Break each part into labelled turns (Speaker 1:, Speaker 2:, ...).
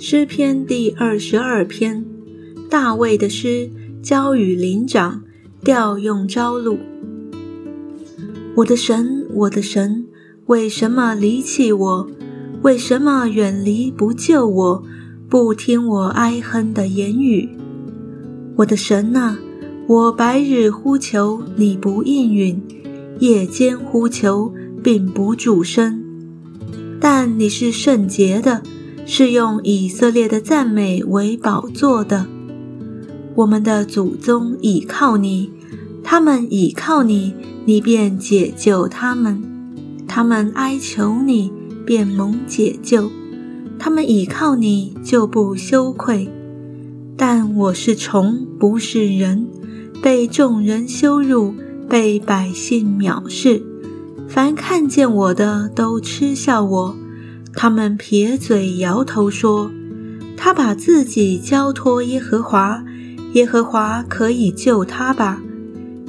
Speaker 1: 诗篇第二十二篇，大卫的诗，交与灵长，调用朝露。我的神，我的神，为什么离弃我？为什么远离不救我？不听我哀哼的言语？我的神啊，我白日呼求你不应允，夜间呼求并不主声。但你是圣洁的。是用以色列的赞美为宝座的，我们的祖宗倚靠你，他们倚靠你，你便解救他们；他们哀求你，便蒙解救；他们倚靠你，就不羞愧。但我是虫，不是人，被众人羞辱，被百姓藐视，凡看见我的都嗤笑我。他们撇嘴摇头说：“他把自己交托耶和华，耶和华可以救他吧？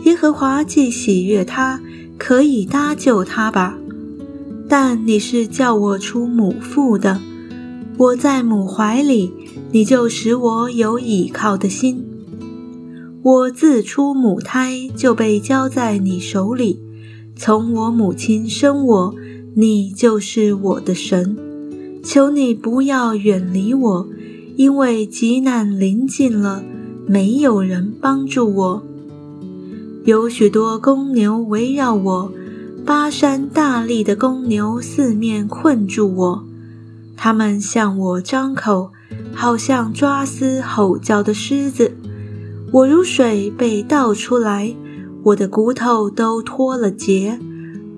Speaker 1: 耶和华既喜悦他，可以搭救他吧？但你是叫我出母腹的，我在母怀里，你就使我有倚靠的心。我自出母胎就被交在你手里，从我母亲生我。”你就是我的神，求你不要远离我，因为急难临近了，没有人帮助我。有许多公牛围绕我，巴山大力的公牛四面困住我，他们向我张口，好像抓撕吼叫的狮子。我如水被倒出来，我的骨头都脱了节。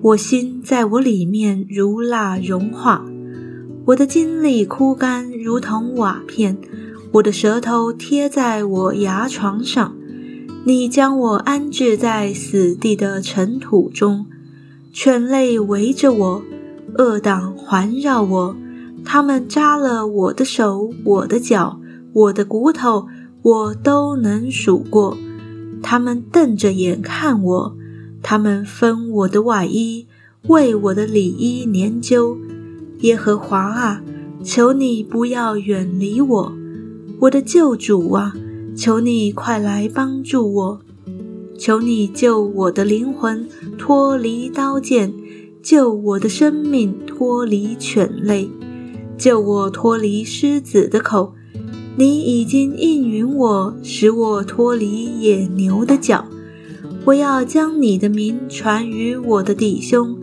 Speaker 1: 我心在我里面如蜡融化，我的精力枯干如同瓦片，我的舌头贴在我牙床上。你将我安置在死地的尘土中，犬类围着我，恶党环绕我，他们扎了我的手、我的脚、我的骨头，我都能数过。他们瞪着眼看我。他们分我的外衣，为我的里衣研究。耶和华啊，求你不要远离我，我的救主啊，求你快来帮助我。求你救我的灵魂脱离刀剑，救我的生命脱离犬类，救我脱离狮子的口。你已经应允我，使我脱离野牛的脚。我要将你的名传于我的弟兄，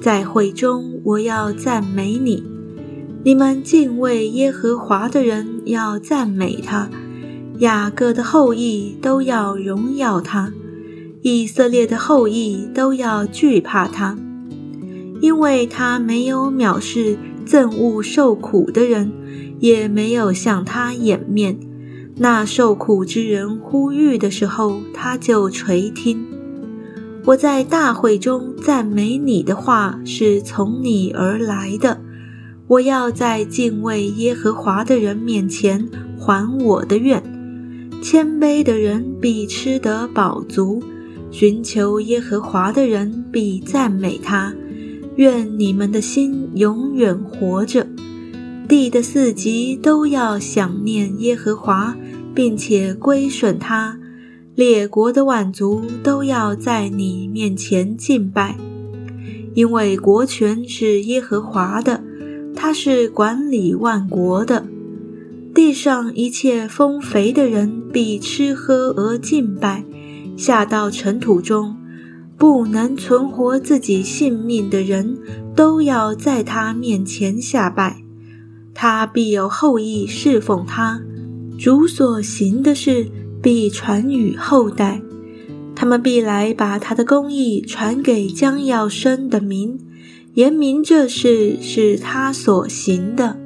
Speaker 1: 在会中我要赞美你。你们敬畏耶和华的人要赞美他，雅各的后裔都要荣耀他，以色列的后裔都要惧怕他，因为他没有藐视憎恶受苦的人，也没有向他掩面。那受苦之人呼吁的时候，他就垂听。我在大会中赞美你的话是从你而来的。我要在敬畏耶和华的人面前还我的愿。谦卑的人必吃得饱足，寻求耶和华的人必赞美他。愿你们的心永远活着。地的四极都要想念耶和华。并且归顺他，列国的万族都要在你面前敬拜，因为国权是耶和华的，他是管理万国的。地上一切丰肥的人必吃喝而敬拜，下到尘土中，不能存活自己性命的人都要在他面前下拜，他必有后裔侍奉他。主所行的事必传与后代，他们必来把他的公义传给将要生的民，言明这事是他所行的。